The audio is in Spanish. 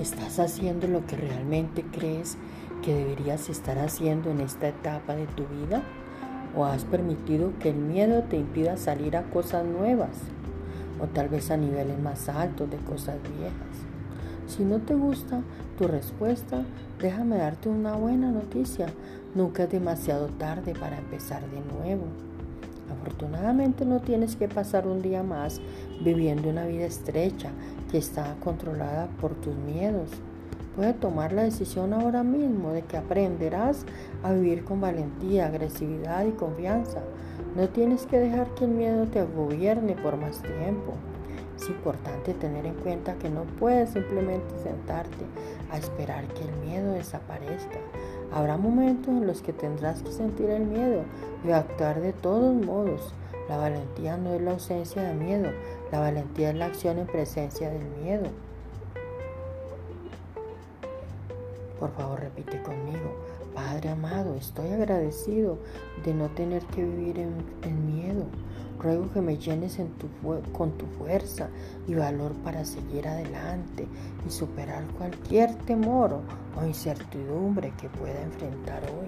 ¿Estás haciendo lo que realmente crees que deberías estar haciendo en esta etapa de tu vida? ¿O has permitido que el miedo te impida salir a cosas nuevas? ¿O tal vez a niveles más altos de cosas viejas? Si no te gusta tu respuesta, déjame darte una buena noticia. Nunca es demasiado tarde para empezar de nuevo. Afortunadamente no tienes que pasar un día más viviendo una vida estrecha que está controlada por tus miedos. Puedes tomar la decisión ahora mismo de que aprenderás a vivir con valentía, agresividad y confianza. No tienes que dejar que el miedo te gobierne por más tiempo. Es importante tener en cuenta que no puedes simplemente sentarte a esperar que el miedo desaparezca. Habrá momentos en los que tendrás que sentir el miedo y actuar de todos modos. La valentía no es la ausencia de miedo, la valentía es la acción en presencia del miedo. Por favor, repite conmigo. Padre amado, estoy agradecido de no tener que vivir en, miedo. Ruego que me llenes con tu fuerza y valor para seguir adelante y superar cualquier temor o incertidumbre que pueda enfrentar hoy.